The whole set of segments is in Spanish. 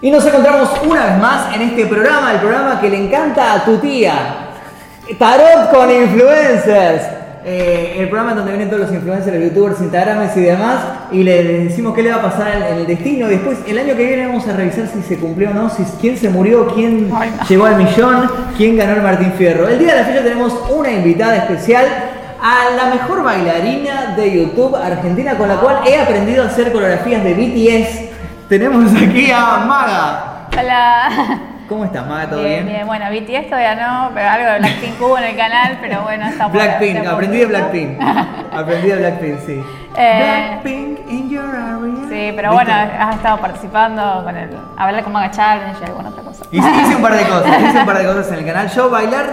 Y nos encontramos una vez más en este programa, el programa que le encanta a tu tía. Tarot con influencers. Eh, el programa en donde vienen todos los influencers, youtubers, instagramers y demás, y le decimos qué le va a pasar en el destino. Y después, el año que viene, vamos a revisar si se cumplió o no, si, quién se murió, quién Ay, no. llegó al millón, quién ganó el Martín Fierro. El día de la fecha tenemos una invitada especial a la mejor bailarina de YouTube argentina, con la cual he aprendido a hacer coreografías de BTS. Tenemos aquí a Maga. Hola. ¿Cómo estás, Maga? ¿Todo bien, bien? bien. Bueno, BTS todavía no, pero algo de Blackpink hubo en el canal, pero bueno, estamos. Blackpink, aprendí de Blackpink. aprendí de Blackpink, sí. Eh, Blackpink in your area. Sí, pero bueno, has estado participando con el. Hablar con Maga Challenge y alguna otra cosa. Hice, hice un par de cosas, hice un par de cosas en el canal. Yo bailar,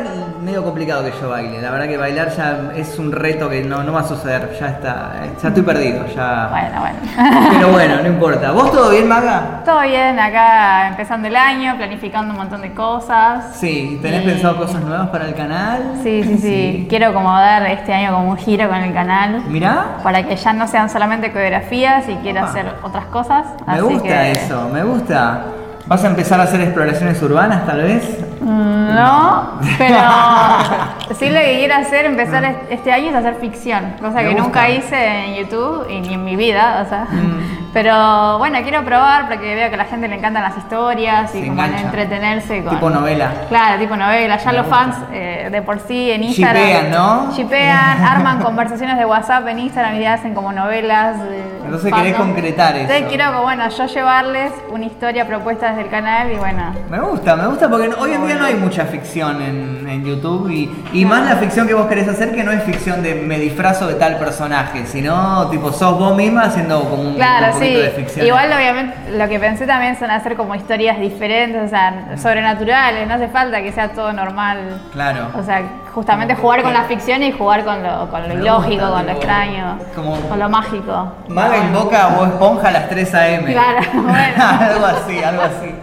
medio complicado que yo baile. La verdad que bailar ya es un reto que no, no va a suceder. Ya está, ya estoy perdido. Ya. Bueno, bueno. Pero bueno, no importa. ¿Vos todo bien, Maga? Todo bien, acá empezando el año, planificando un montón de cosas. Sí, ¿tenés Y- pensado cosas nuevas para el canal? Sí, sí, sí, Quiero como dar este año como un giro con el canal. Mirá, Para que ya no sean solamente coreografías y quiero Opa. hacer otras cosas. me así gusta que- eso, me gusta. ¿Vas a empezar a hacer exploraciones urbanas tal vez? Mm, No, pero sí lo que quiero hacer, empezar est- este año es hacer ficción, cosa Me que gusta. nunca hice en YouTube y ni en mi vida, o sea. Mm. Pero bueno, quiero probar porque veo que a la gente le encantan las historias y como entretenerse con... Tipo novela. Claro, tipo novela. Ya Me los gusta. fans eh, de por sí en Instagram. Shippean, ¿no? Shippean, arman conversaciones de WhatsApp en Instagram y hacen como novelas. de Entonces fandom. querés concretar eso. Entonces quiero, bueno, yo llevarles una historia propuesta desde el canal y bueno. Me gusta, me gusta porque hoy en día no hay mucha ficción en, en YouTube y, y más la ficción que vos querés hacer que no es ficción de me disfrazo de tal personaje, sino tipo sos vos misma haciendo como un, Claro, poquito sí. de ficción. Igual obviamente lo que pensé también son hacer como historias diferentes, o sea, sobrenaturales, no hace falta que sea todo normal. Claro. O sea, justamente jugar con la ficción y jugar con lo, con lo Me ilógico, gusta, con lo extraño, como- con lo mágico. Maga invoca o esponja a las 3 a.m. Claro, bueno. algo así, algo así.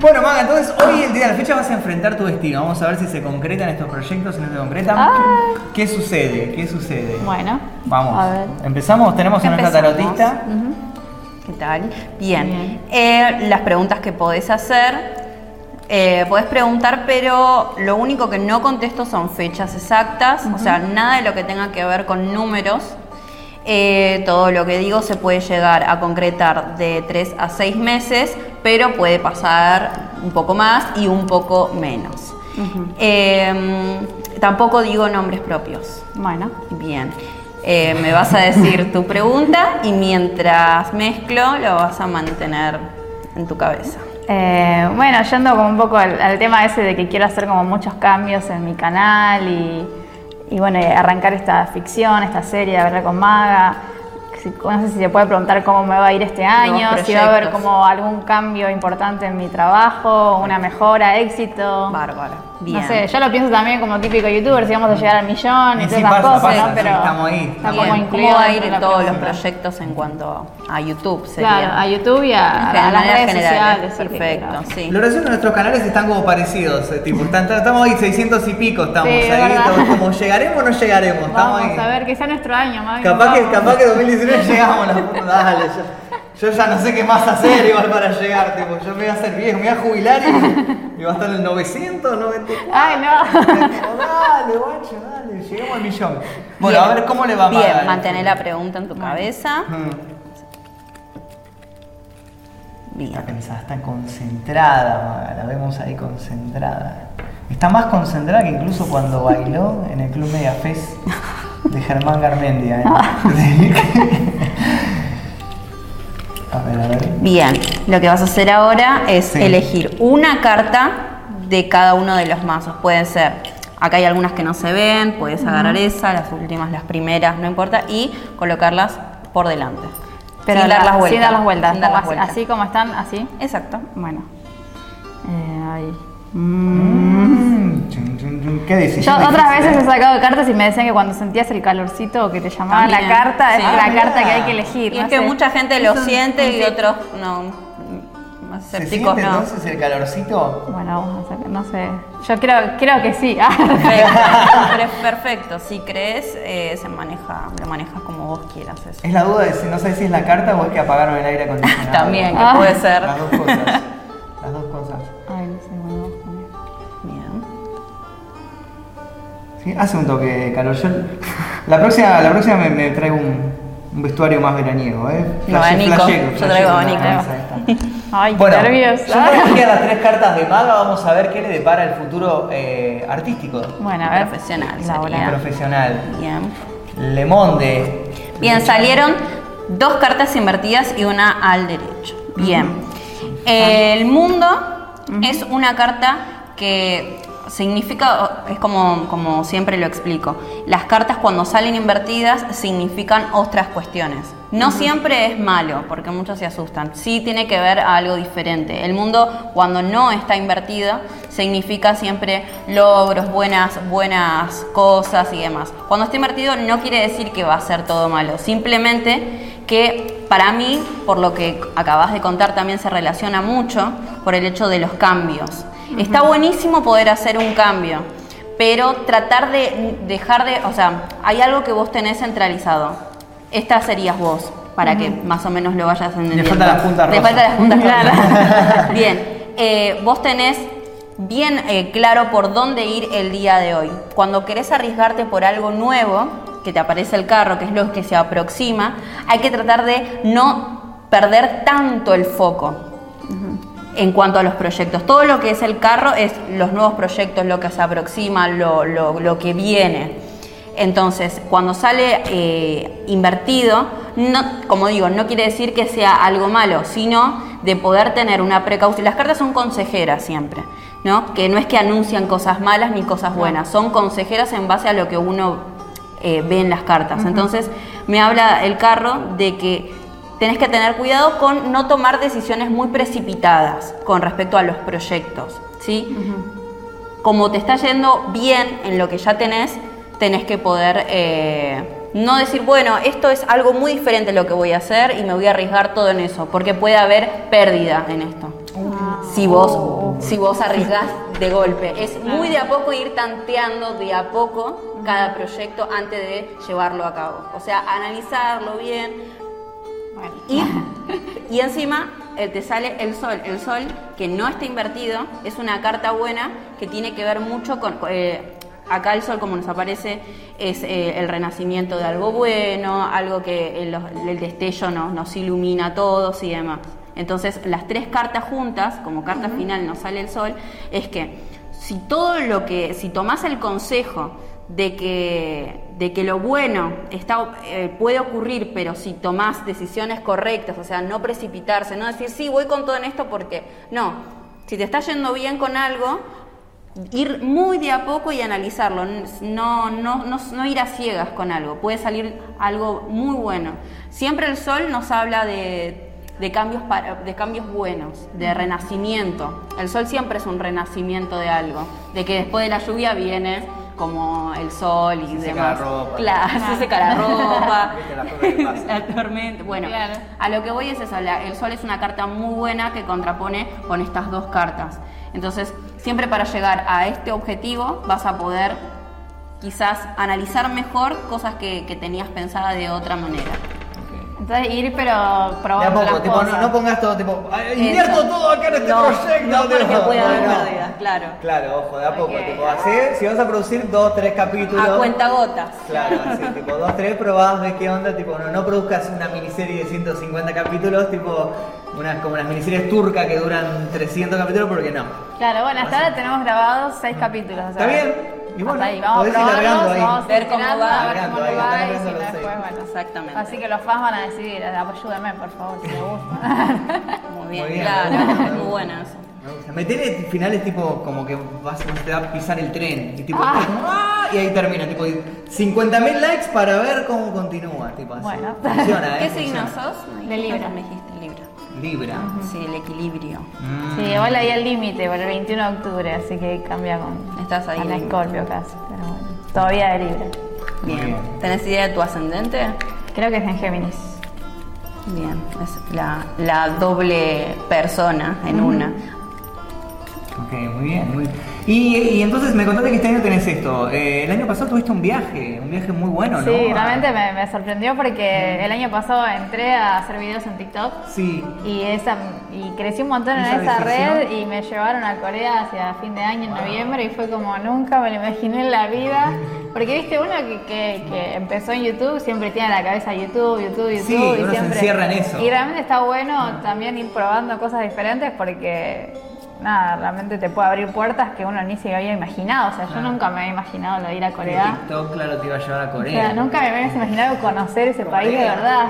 Bueno, Maga, entonces hoy, el día de la fecha, vas a enfrentar tu destino. Vamos a ver si se concretan estos proyectos, si no se concretan. ¿Qué sucede? ¿Qué sucede? Bueno, Vamos. a ver. Empezamos, tenemos a nuestra tarotista. ¿Qué tal? Bien. Bien. Eh, las preguntas que podés hacer. Eh, podés preguntar, pero lo único que no contesto son fechas exactas, o sea, nada de lo que tenga que ver con números. Eh, todo lo que digo se puede llegar a concretar de 3 a 6 meses, pero puede pasar un poco más y un poco menos. Eh, tampoco digo nombres propios. Bueno. Bien. Eh, me vas a decir tu pregunta y mientras mezclo lo vas a mantener en tu cabeza. Eh, bueno, yendo como un poco al, al tema ese de que quiero hacer como muchos cambios en mi canal y, y bueno, arrancar esta ficción, esta serie de hablar con Maga. No sé si se puede preguntar cómo me va a ir este año, si va a haber como algún cambio importante en mi trabajo, una mejora, éxito. Bárbaro. Bien. No sé, yo lo pienso también como típico youtuber, si vamos a llegar al millón y Y todas sí, esas pasa, cosas, pasa, ¿no? sí, Pero estamos ahí, está estamos incluido ¿Cómo va a dentro ir de la todos los proyectos en cuanto a YouTube? Sería. Claro, a YouTube y a, las redes generales. sociales. Perfecto, sí. Lo gracioso es que nuestros canales están como parecidos, eh, tipo, están- estamos ahí 600 y pico, estamos Sí, ahí, estamos como llegaremos o no llegaremos, estamos Vamos ahí. a ver, que sea nuestro año, Mavi, Capaz que, capaz que 2019 llegamos, dale, yo, yo ya no sé qué más hacer igual para llegar, tipo, yo me voy a hacer viejo, me voy a jubilar y, y va a estar en el 900, 94. Ay, no. Dale, guacho, dale, llegamos al millón. Bueno, Bien. a ver cómo le va a Bien, mantener la pregunta en tu cabeza. Bien. Está pensada, está concentrada, Maga, la vemos ahí concentrada. Está más concentrada que incluso cuando bailó en el Club Media Fest de Germán Garmendia. ¿eh? Bien, lo que vas a hacer ahora es Sí. elegir una carta de cada uno de los mazos. Pueden ser, acá hay algunas que no se ven, puedes agarrar esa, las últimas, las primeras, no importa, y colocarlas por delante. Pero sin dar la- las vueltas. Sin dar las vueltas. sin dar las Así- vueltas. Así como están, así. Exacto. Bueno. Eh, ahí. Mm, ¿Qué decís? Yo otras veces he sacado cartas y me decían que cuando sentías el calorcito o que te llamaban la También, carta, es sí. la Ah, carta que hay que elegir. Y no es que sé. mucha gente lo Es siente y otros no. más ¿Se escépticos siente no. entonces el calorcito? Bueno, vamos a sacar, no sé. Yo creo, creo que sí. Ah, Perfecto, Pero perfecto. Si crees, eh, se maneja, lo manejas como vos quieras eso. Es la duda de si no sabes si es la carta o es que apagaron el aire acondicionado. También, que Ah. puede ser. Las dos cosas. Las dos cosas. Ay, no sé, bueno, Sí, hace un toque de calor. Yo, la próxima, la próxima me, me traigo un, un vestuario más veraniego, ¿eh? Un abanico. Yo traigo abanico. Ay, qué Bueno, nervios. yo traje a las tres cartas de maga, vamos a ver qué le depara el futuro eh, artístico, Bueno, a ver. Profesional sería. profesional. Bien. Le Monde. Bien, salieron dos cartas invertidas y una al derecho. Bien. El mundo es una carta que significa, es como, como siempre lo explico, las cartas cuando salen invertidas significan otras cuestiones. No siempre es malo, porque muchos se asustan. Sí tiene que ver a algo diferente. El mundo cuando no está invertido significa siempre logros, buenas, buenas cosas y demás. Cuando está invertido no quiere decir que va a ser todo malo, simplemente que para mí, por lo que acabas de contar, también se relaciona mucho por el hecho de los cambios. Está buenísimo poder hacer un cambio, pero tratar de dejar de, o sea, hay algo que vos tenés centralizado. Esta serías vos, para que más o menos lo vayas entendiendo. faltan las puntas Le faltan las puntas claras. Bien, eh, vos tenés bien eh, claro por dónde ir el día de hoy. Cuando querés arriesgarte por algo nuevo, que te aparece el carro, que es lo que se aproxima, hay que tratar de no perder tanto el foco en cuanto a los proyectos. Todo lo que es el carro es los nuevos proyectos, lo que se aproxima, lo, lo- lo que viene. Entonces, cuando sale eh, invertido, no, como digo, no quiere decir que sea algo malo, sino de poder tener una precaución. Las cartas son consejeras siempre, ¿no? Que no es que anuncian cosas malas ni cosas buenas, son consejeras en base a lo que uno eh, ve en las cartas. Entonces, me habla el carro de que tenés que tener cuidado con no tomar decisiones muy precipitadas con respecto a los proyectos, ¿sí? Como te está yendo bien en lo que ya tenés, tenés que poder eh, no decir, bueno, esto es algo muy diferente lo que voy a hacer y me voy a arriesgar todo en eso, porque puede haber pérdida en esto. Si vos, si vos arriesgás de golpe. Es muy de a poco ir tanteando de a poco cada proyecto antes de llevarlo a cabo. O sea, analizarlo bien, Bueno. y, y encima eh, te sale el sol. El sol que no está invertido es una carta buena que tiene que ver mucho con... eh, acá el sol como nos aparece es eh, el renacimiento de algo bueno, algo que el, el destello nos, nos ilumina a todos y demás. Entonces las tres cartas juntas, como carta final nos sale el sol, es que si todo lo que, si tomás el consejo de que, de que lo bueno está, eh, puede ocurrir, pero si tomás decisiones correctas, o sea, no precipitarse, no decir, sí, voy con todo en esto porque, no, si te está yendo bien con algo, ir muy de a poco y analizarlo, no, no, no, no ir a ciegas con algo, puede salir algo muy bueno. Siempre el sol nos habla de, de cambios, para- de cambios buenos, de renacimiento. El sol siempre es un renacimiento de algo, de que después de la lluvia viene como el sol y Se seca la demás. ropa. Claro, se seca la ropa. La tormenta. Bueno, Claro. a lo que voy es eso, la- el sol es una carta muy buena que contrapone con estas dos cartas. Entonces, siempre para llegar a este objetivo vas a poder quizás analizar mejor cosas que, que tenías pensada de otra manera. Entonces ir pero De a probando poco, las tipo, no, cosas. no pongas todo, tipo, "Ay, invierto Eso. todo acá en este No, proyecto. no, porque tipo, puede haber pérdidas, claro. Claro, ojo, de a poco, Ok. tipo, así, si vas a producir dos, tres capítulos. A cuenta gotas. Claro, así, tipo, dos, tres, probás, ves qué onda, tipo, no, no produzcas una miniserie de 150 capítulos, tipo, unas, como las miniseries turcas que duran 300 capítulos, porque no. Claro, bueno, hasta ahora tenemos grabados seis capítulos. o sea, Está bien, y bueno, ahí, vamos a probarlos, ahí. vamos a Ver cómo va. a ver Largando cómo ahí, nos va están y si largando no los después, seis. bueno. Exactamente. Así que los fans van a decidir, ayúdenme por favor si les gusta. Muy bien, Muy bien, claro. Muy bueno eso. Me gusta. Metele finales tipo como que vas, te va a pisar el tren y tipo Ah. ¡ah! y ahí termina, tipo 50.000 likes para ver cómo continúa, tipo así. Bueno. Funciona, ¿Qué eh, signo funciona. sos? De Libra. Me dijiste Libra. Libra. Sí, el equilibrio. Mm. Sí, igual ahí el límite por el 21 de octubre, así que cambia con Estás ahí a la en- Scorpio casi, pero bueno, todavía de libre. Muy Bien. bien. ¿Tenés idea de tu ascendente? Creo que es en Géminis. Bien, es la, la doble persona en una. Ok, muy bien, muy bien. Y, y entonces me contaste que este año tenés esto. Eh, el año pasado tuviste un viaje, un viaje muy bueno, ¿no? Sí, realmente me, me sorprendió porque el año pasado entré a hacer videos en TikTok Sí. y esa y crecí un montón en Esa red y me llevaron a Corea hacia fin de año en noviembre y fue como nunca me lo imaginé en la vida porque viste uno que, que, que empezó en YouTube siempre tiene en la cabeza YouTube YouTube YouTube Sí, y uno se siempre encierra en eso. y realmente está bueno también ir probando cosas diferentes porque nada realmente te puede abrir puertas que uno ni se había imaginado. O sea yo nunca me había imaginado lo de ir a Corea. TikTok, claro, te iba a llevar a o Corea. sea, nunca me habías imaginado conocer ese país de verdad.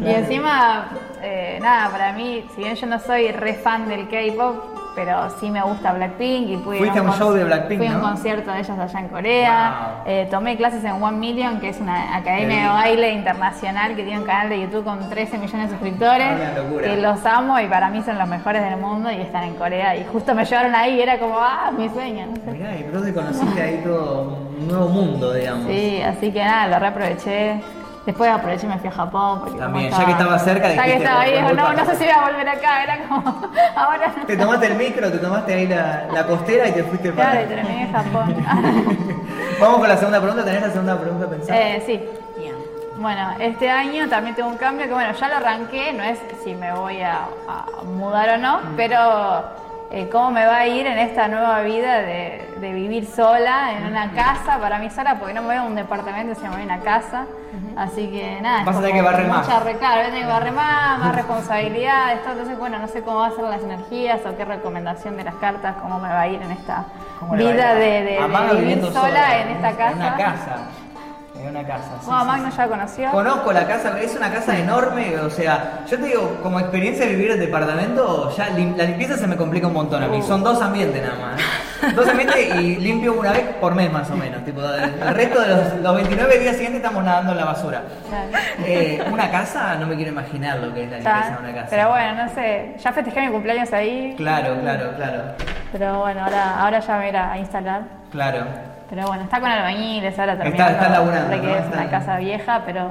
Y encima, eh, nada, para mí, si bien yo no soy re fan del K-pop, pero sí me gusta Blackpink y pude Fuiste a un show de Blackpink, Fui a un concierto de ellos allá en Corea. Wow. Eh, tomé clases en One Million, que es una academia de baile internacional que tiene un canal de YouTube con 13 millones de suscriptores. Locura. Que los amo y para mí son los mejores del mundo y están en Corea. Y justo me llevaron ahí y era como, ah, mi sueño. no sé. Mirá, y te conociste ahí todo un nuevo mundo, digamos. Sí, así que nada, lo reaproveché. Después aproveché y me fui a Japón. Porque También, ya que estaba cerca, Ya que dijiste, estaba ahí, no, no sé si voy a volver acá. Era como, ahora. Te tomaste el micro, te tomaste ahí la, la costera y te fuiste para. Claro, y terminé en Japón. Vamos con la segunda pregunta. ¿Tenés la segunda pregunta pensada? eh, sí. Bien. Bueno, este año también tengo un cambio que, bueno, ya lo arranqué, no es si me voy a, a mudar o no, pero eh, cómo me va a ir en esta nueva vida de, de vivir sola en una casa, para mí sola, porque no me voy a un departamento, sino me voy a una casa. Así que nada. Vas a tener que barrer más. mucha re- claro, voy a tener que barrer más, más responsabilidades, todo. Entonces, bueno, no sé cómo van a ser las energías o qué recomendación de las cartas, cómo me va a ir en esta ¿Cómo le va vida ir? de, de- de Amaga vivir sola en esta casa. En una casa. En una casa. sí, sí, Magno ya conoció. Conozco la casa, es una casa enorme, o sea, yo te digo, como experiencia de vivir en departamento, ya lim- la limpieza se me complica un montón a mí. Uh. Son dos ambientes nada más. Dos ambientes y limpio una vez por mes más o menos. Tipo, el resto de los, los 29 días siguientes estamos nadando en la basura. Eh, una casa, no me quiero imaginar lo que es la limpieza de una casa. Pero bueno, no sé, ya festejé mi cumpleaños ahí, Claro, claro, claro. pero bueno, ahora, ahora ya me voy a ir a instalar. Claro. Pero bueno, está con albañiles, ahora Está- terminando. está laburando, ¿no? es Está una casa vieja, pero,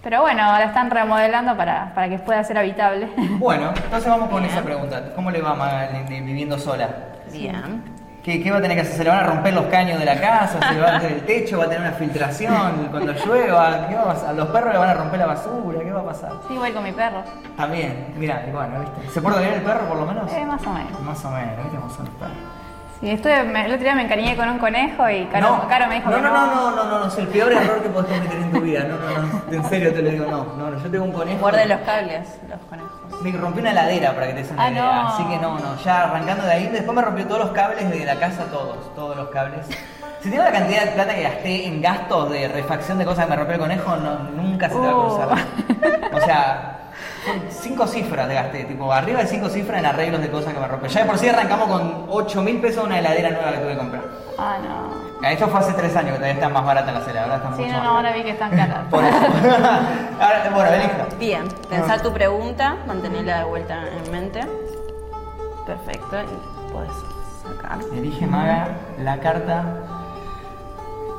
pero bueno, ahora están remodelando para, para que pueda ser habitable. Bueno, entonces vamos con esa pregunta. ¿Cómo le va a viviendo sola? Bien. ¿Qué, qué va a tener que hacer? ¿Se le van a romper los caños de la casa? ¿Se le va a hacer el techo? ¿Va a tener una filtración cuando llueva? ¿Qué va a pasar? ¿A los perros le van a romper la basura? ¿Qué va a pasar? Sí, voy con mi perro. También, mira, bueno, ¿viste? ¿Se porta bien el perro por lo menos? Eh, más o menos. Más o menos, ¿viste cómo son los perros? Sí, estuve, me- el otro día me encariñé con un conejo y Caro, Caro me dijo no, que no, no, no, no, no, no, es el peor error que podés cometer en tu vida. No, no, no, en serio te lo digo, no, no, no, yo tengo un conejo. Guarde los cables, los conejos. Me rompió una heladera para que te des una Ah, idea. no. Así que no, no, ya arrancando de ahí, después me rompió todos los cables de la casa, todos, todos los cables. Si tengo la cantidad de plata que gasté en gastos de refacción de cosas que me rompió el conejo, no, nunca se te va a Uh. cruzar. O sea, cinco cifras de gasté, tipo arriba de cinco cifras en arreglos de cosas que me rompió. Ya de por sí arrancamos con 8 mil pesos una heladera nueva que tuve que comprar. Ah, no. Esto fue hace tres años que todavía está más barata la heladera, ahora está Sí, mucho no, más no, ahora vi que están caras. Por eso. ahora, bueno, elige. Bien, pensá tu pregunta, mantenerla de vuelta en mente. Perfecto, y puedes sacar. Elige Maga la carta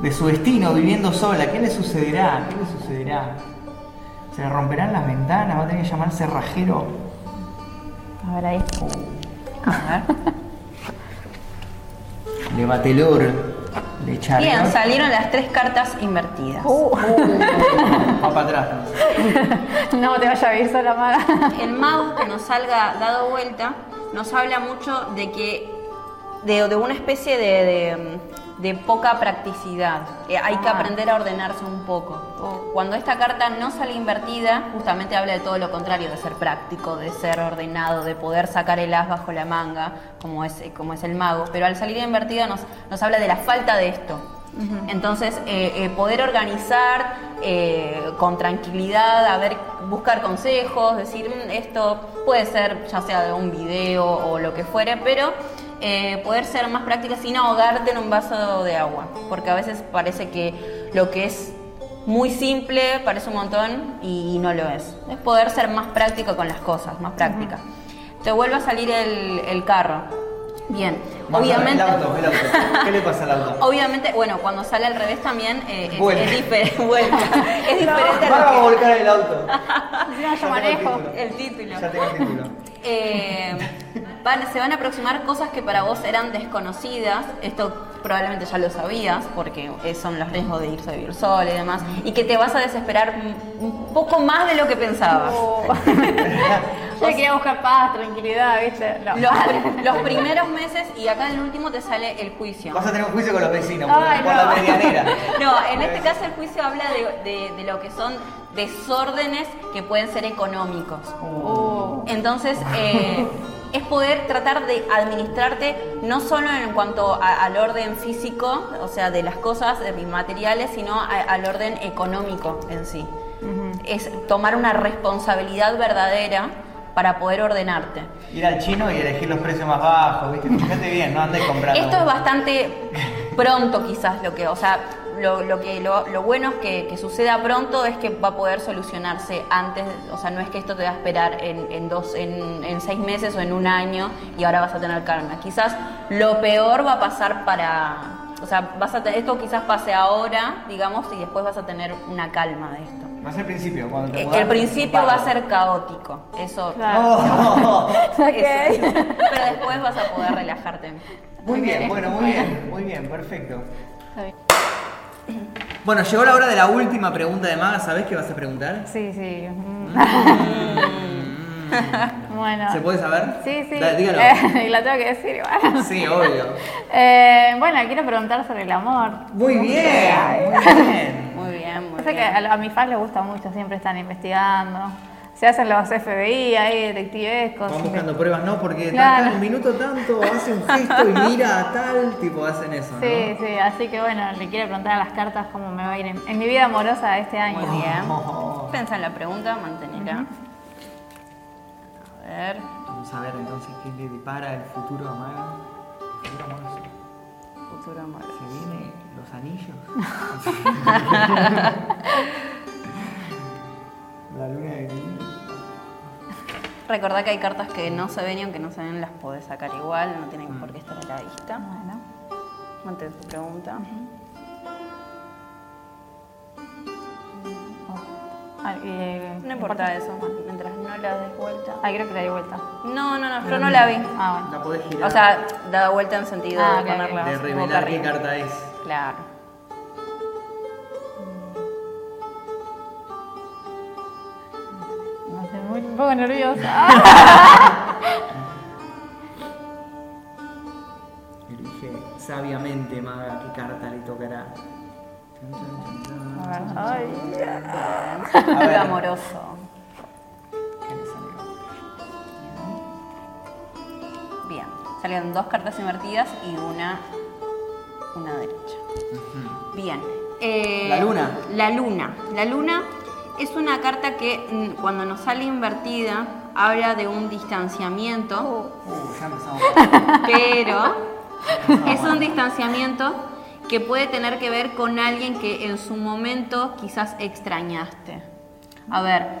de su destino viviendo sola. ¿Qué le sucederá? ¿Qué le sucederá? ¿Se le romperán las ventanas? ¿Va a tener que llamar cerrajero? A ver ahí. A ver. Le batelor. Le echará. Bien, salieron las tres cartas invertidas. Uh, Va para atrás. no te vayas a vivir sola, maga. El mago que nos salga dado vuelta nos habla mucho de que de, de una especie de, de- de poca practicidad. Eh, hay que Ah. aprender a ordenarse un poco. Cuando esta carta no sale invertida, justamente habla de todo lo contrario, de ser práctico, de ser ordenado, de poder sacar el as bajo la manga, como es, como es el mago. Pero al salir invertida nos, nos habla de la falta de esto. Entonces, eh, eh, poder organizar eh, con tranquilidad, a ver, buscar consejos, decir, "Mm, esto puede ser ya sea de un video o lo que fuere, pero eh, poder ser más práctica sin ahogarte en un vaso de agua, porque a veces parece que lo que es muy simple parece un montón y no lo es. Es poder ser más práctica con las cosas, más práctica. Te vuelve a salir el, el carro. Bien, Vamos a obviamente. El auto, el auto. ¿Qué le pasa al auto? Obviamente, bueno, cuando sale al revés también eh, es, es diferente. vuelca. Es diferente a Vamos a lo volcar el auto. Encima yo Ya tengo el manejo. título. que el título. Ya tengo el título. Eh, van- se van a aproximar cosas que para vos eran desconocidas. Esto probablemente ya lo sabías, porque son los riesgos de irse a vivir sola y demás. Y que te vas a desesperar un- poco más de lo que pensabas. Oh. Yo quería buscar paz, tranquilidad, ¿viste? No. Los, pri- los primeros meses, y acá en el último te sale el juicio. Vas a tener un juicio con los vecinos Ay, por no. la medianera. No, en este caso el juicio habla de, de- de lo que son desórdenes que pueden ser económicos. Oh. Entonces, eh, es poder tratar de administrarte no solo en cuanto a- al orden físico, o sea, de las cosas, de mis materiales, sino a- al orden económico en sí. Es tomar una responsabilidad verdadera para poder ordenarte. Ir al chino y elegir los precios más bajos, ¿viste? Fíjate bien, no andes comprando. Esto es bastante pronto quizás lo que, o sea, lo, lo que lo, lo bueno es que, que suceda pronto es que va a poder solucionarse antes, o sea, no es que esto te va a esperar en, en dos, en, en seis meses o en un año y ahora vas a tener calma. Quizás lo peor va a pasar para, o sea, vas a esto quizás pase ahora, digamos, y después vas a tener una calma de esto. Va a ser el principio, cuando te Eh, mudas, El principio va a ser caótico, eso. Claro. Oh, eso. Ok. Pero después vas a poder relajarte. muy bien, bueno, muy bien, muy bien, perfecto. Bien. Bueno, llegó la hora de la última pregunta de Maga, ¿sabés qué vas a preguntar? Sí, sí. Mm. bueno. ¿Se puede saber? Sí, sí. Dale, dígalo. Eh, y la tengo que decir igual. Sí, obvio. Eh, bueno, quiero preguntar sobre el amor. Muy bien, muy bien. Muy bien, muy Sé que bien. a, a mis fans les gusta mucho, siempre están investigando. Se hacen los FBI ahí, detectivescos. Van buscando pruebas, ¿no? Porque Claro. un minuto tanto, hace un gesto y mira a tal, tipo, hacen eso, ¿no? Sí, sí, así que bueno, le quiero preguntar a las cartas cómo me va a ir en, en mi vida amorosa este año. Muy bien. Oh. Pensa en la pregunta, mantenerla. A ver. Vamos a ver entonces qué le depara el futuro a Maga. Futuro amoroso. Futuro amor. ¿Se vienen los anillos? Recordá que hay cartas que no se ven y aunque no se ven las podés sacar igual, no tienen por qué estar a la vista. Bueno. Antes de tu pregunta. Ah, y, eh, No importa eso, mientras no la des vuelta. Ah, creo que la di vuelta. No, no, no, yo no la vi. Ah, bueno. La podés girar. O sea, dada vuelta en sentido Ah, de ok, ponerla ok. de boca revelar qué arriba. carta es. Claro. Poco nerviosa. Elige sabiamente, Maga, qué carta le tocará. A ver, ay. A ver. amoroso. Bien. Salieron dos cartas invertidas y una, una derecha. Bien. Eh, ¿La luna? La luna. La luna es una carta que mm, cuando nos sale invertida habla de un distanciamiento, empezamos. pero es un distanciamiento que puede tener que ver con alguien que en su momento quizás extrañaste. A ver,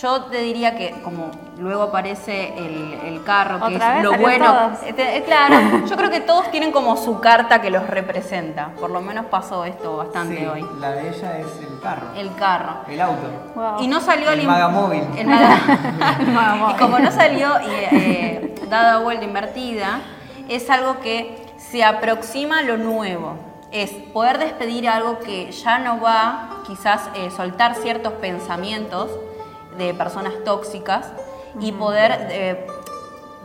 yo te diría que como luego aparece el, el carro, que ¿Otra es vez? lo ¿Salió bueno. todos? Este, eh, claro, yo creo que todos tienen como su carta que los representa. Por lo menos pasó esto bastante Sí, hoy. la de ella es el carro. El carro. El auto. Wow. Y no salió El im- magamóvil. El maga- El magamóvil. y como no salió y, eh, dada vuelta invertida, es algo que se aproxima a lo nuevo. Es poder despedir algo que ya no va, quizás eh, soltar ciertos pensamientos de personas tóxicas y poder eh,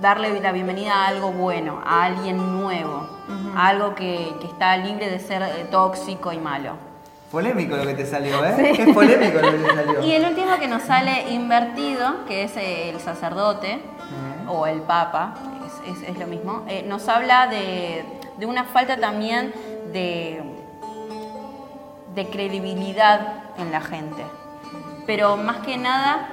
darle la bienvenida a algo bueno, a alguien nuevo, a algo que, que está libre de ser eh, tóxico y malo. Polémico lo que te salió, ¿eh? Es polémico lo que te salió. Y el último que nos sale invertido, que es el sacerdote o el papa, es, es- es lo mismo, eh, nos habla de, de una falta también de, de credibilidad en la gente. Pero más que nada,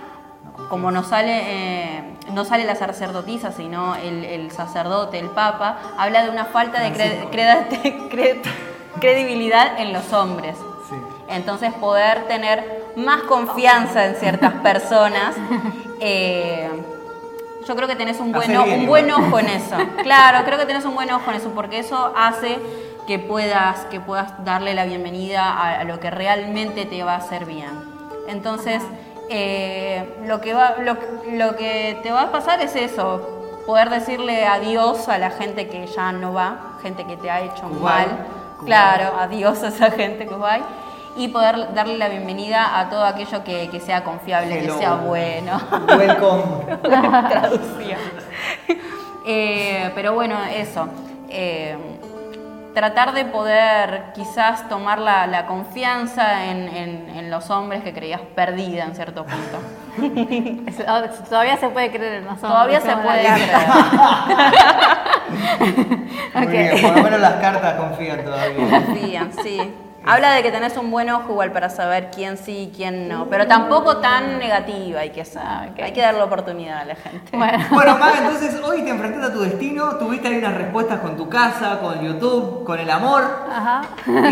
como no sale, eh, no sale la sacerdotisa, sino el, el sacerdote, el papa, habla de una falta de cre- cre- credibilidad en los hombres. Sí. Entonces poder tener más confianza en ciertas personas. eh, Yo creo que tenés un buen, un buen ojo en eso. Claro, creo que tenés un buen ojo en eso, porque eso hace que puedas, que puedas darle la bienvenida a, a lo que realmente te va a hacer bien. Entonces, eh, lo, que va, lo, lo que te va a pasar es eso, poder decirle adiós a la gente que ya no va, gente que te ha hecho mal. Claro, adiós a esa gente que va. Y poder darle la bienvenida a todo aquello que, que sea confiable, Hello. que sea bueno. Welcome. traducción. Eh, pero bueno, eso. eh, tratar de poder quizás tomar la, la confianza en, en- en los hombres que creías perdida en cierto punto. Oh, Todavía se puede creer en nosotros. Todavía se puede creer. Muy Ok. bien, por lo menos las cartas confían todavía. Confían, sí. Habla de que tenés un buen ojo igual para saber quién sí y quién no, pero tampoco tan negativa hay que ok. Hay que darle oportunidad a la gente. Bueno, Bueno, Maga, entonces hoy te enfrentaste a tu destino, tuviste ahí unas respuestas con tu casa, con YouTube, con el amor. ajá.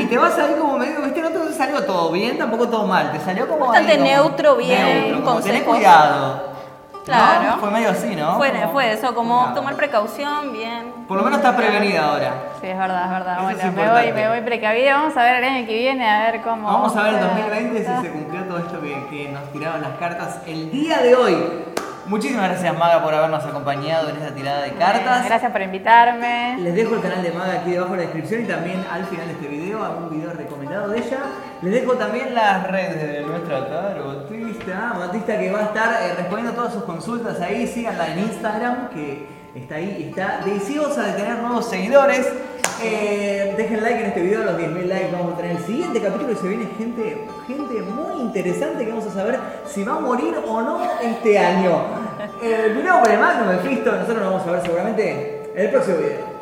Y te vas ahí como medio, viste, no te salió todo bien, tampoco todo mal, te salió como Bastante ahí como neutro, bien, neutro, como tenés cuidado. Claro. ¿No? Fue medio así, ¿no? Fue, Como- fue eso, como tomar precaución, bien. Por lo menos estás prevenida ahora. Sí, es verdad, es verdad. Eso bueno, es me voy, me voy precavida. Vamos a ver el año que viene, a ver cómo. Vamos a ver se- 2020 si se cumplió todo esto que, que nos tiraron las cartas el día de hoy. Muchísimas gracias Maga por habernos acompañado en esta tirada de cartas. Gracias por invitarme. Les dejo el canal de Maga aquí debajo en la descripción y también al final de este video algún video recomendado de ella. Les dejo también las redes de nuestra tarotista, Matista que va a estar eh, respondiendo todas sus consultas ahí. Síganla en Instagram que está ahí está deseosa de tener nuevos seguidores. Eh, dejen like en este video, los 10.000 likes vamos a tener el siguiente capítulo y se viene gente, gente muy interesante que vamos a saber si va a morir o no este año. Eh, mi nombre es Magno Mephisto, nosotros nos vamos a ver seguramente en el próximo video.